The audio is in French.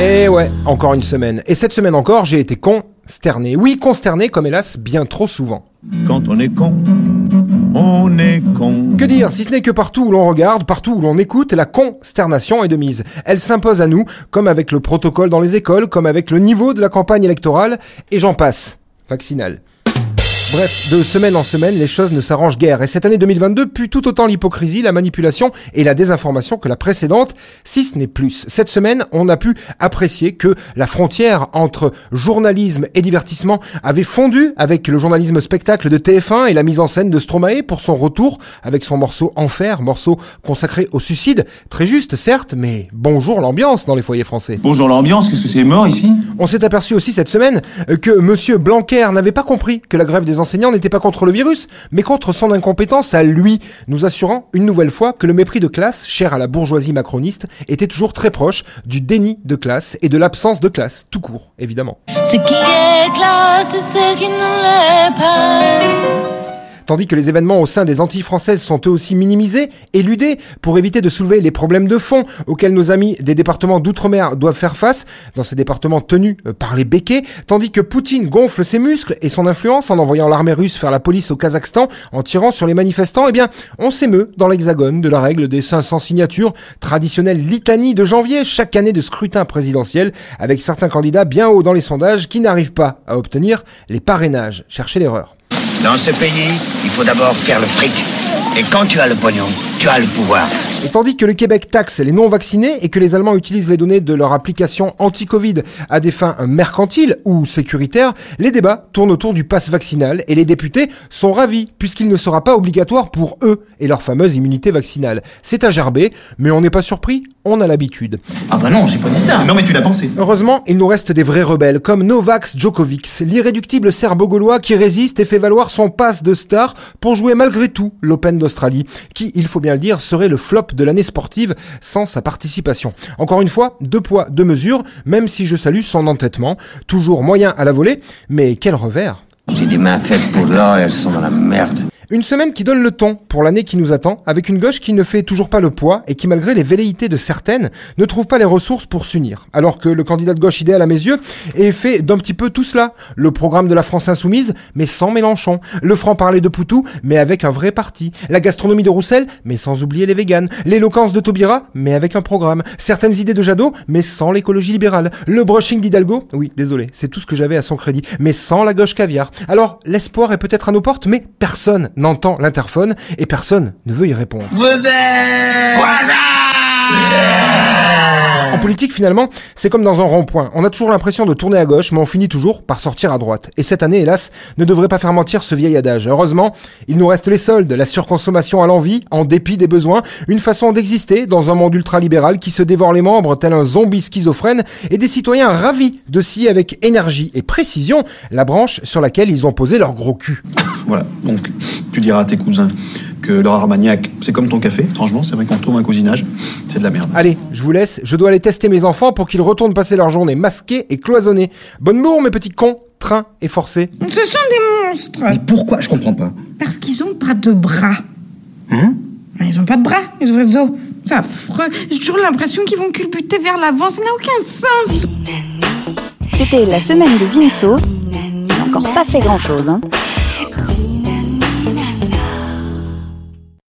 Et Eh ouais, encore une semaine. Et cette semaine encore, j'ai été consterné. Oui, consterné, comme hélas, bien trop souvent. Quand on est con, on est con. Que dire, si ce n'est que partout où l'on regarde, partout où l'on écoute, la consternation est de mise. Elle s'impose à nous, comme avec le protocole dans les écoles, comme avec le niveau de la campagne électorale, et j'en passe. Vaccinal. Bref, de semaine en semaine, les choses ne s'arrangent guère. Et cette année 2022 pue tout autant l'hypocrisie, la manipulation et la désinformation que la précédente, si ce n'est plus. Cette semaine, on a pu apprécier que la frontière entre journalisme et divertissement avait fondu avec le journalisme spectacle de TF1 et la mise en scène de Stromae pour son retour avec son morceau Enfer, morceau consacré au suicide. Très juste, certes, mais bonjour l'ambiance dans les foyers français. Bonjour l'ambiance, qu'est-ce que c'est mort ici? On s'est aperçu aussi cette semaine que monsieur Blanquer n'avait pas compris que la grève des enseignants n'était pas contre le virus, mais contre son incompétence à lui, nous assurant une nouvelle fois que le mépris de classe, cher à la bourgeoisie macroniste, était toujours très proche du déni de classe et de l'absence de classe, tout court, évidemment. Ce qui est classe et ce qui ne l'est pas. Tandis que les événements au sein des Antilles françaises sont eux aussi minimisés, éludés, pour éviter de soulever les problèmes de fond auxquels nos amis des départements d'outre-mer doivent faire face, dans ces départements tenus euh, par les béquets, tandis que Poutine gonfle ses muscles et son influence en envoyant l'armée russe faire la police au Kazakhstan, en tirant sur les manifestants, eh bien, on s'émeut dans l'hexagone de la règle des 500 signatures, traditionnelle litanie de janvier, chaque année de scrutin présidentiel, avec certains candidats bien hauts dans les sondages qui n'arrivent pas à obtenir les parrainages. Cherchez l'erreur. Dans ce pays, il faut d'abord faire le fric. Et quand tu as le pognon, tu as le pouvoir. Et tandis que le Québec taxe les non-vaccinés et que les Allemands utilisent les données de leur application anti-Covid à des fins mercantiles ou sécuritaires, les débats tournent autour du pass vaccinal et les députés sont ravis puisqu'il ne sera pas obligatoire pour eux et leur fameuse immunité vaccinale. C'est à gerber, mais on n'est pas surpris, on a l'habitude. Ah bah non, j'ai pas dit ça. Non mais tu l'as pensé. Heureusement, il nous reste des vrais rebelles, comme Novak Djokovic, l'irréductible serbo-gaulois qui résiste et fait valoir son passe de star pour jouer malgré tout l'Open d'Australie, qui, il faut bien le dire, serait le flop de l'année sportive sans sa participation. Encore une fois, deux poids, deux mesures, même si je salue son entêtement, toujours moyen à la volée, mais quel revers J'ai des mains faites pour l'or elles sont dans la merde. Une semaine qui donne le ton pour l'année qui nous attend, avec une gauche qui ne fait toujours pas le poids et qui, malgré les velléités de certaines, ne trouve pas les ressources pour s'unir. Alors que le candidat de gauche idéal à mes yeux est fait d'un petit peu tout cela. Le programme de la France insoumise, mais sans Mélenchon. Le franc-parler de Poutou, mais avec un vrai parti. La gastronomie de Roussel, mais sans oublier les véganes. L'éloquence de Taubira, mais avec un programme. Certaines idées de Jadot, mais sans l'écologie libérale. Le brushing d'Hidalgo, oui, désolé, c'est tout ce que j'avais à son crédit, mais sans la gauche caviar. Alors, l'espoir est peut-être à nos portes, mais personne n'entend l'interphone et personne ne veut y répondre. En politique, finalement, c'est comme dans un rond-point. On a toujours l'impression de tourner à gauche, mais on finit toujours par sortir à droite. Et cette année, hélas, ne devrait pas faire mentir ce vieil adage. Heureusement, il nous reste les soldes, la surconsommation à l'envie, en dépit des besoins, une façon d'exister dans un monde ultralibéral qui se dévore les membres tel un zombie schizophrène, et des citoyens ravis de scier avec énergie et précision la branche sur laquelle ils ont posé leur gros cul. Voilà, donc tu diras à tes cousins que leur armagnac, c'est comme ton café. Franchement, c'est vrai qu'on trouve un cousinage, c'est de la merde. Allez, je vous laisse, je dois aller tester mes enfants pour qu'ils retournent passer leur journée masqués et cloisonnés. Bonne bourre, mes petits cons, train et forcés. Ce sont des monstres. Mais pourquoi? Je comprends pas. Parce qu'ils ont pas de bras. Hein? Ils ont pas de bras, les oiseaux. C'est affreux. J'ai toujours l'impression qu'ils vont culbuter vers l'avant. Ça n'a aucun sens. C'était la semaine de Vinceau. Il n'a encore pas fait grand-chose. Hein.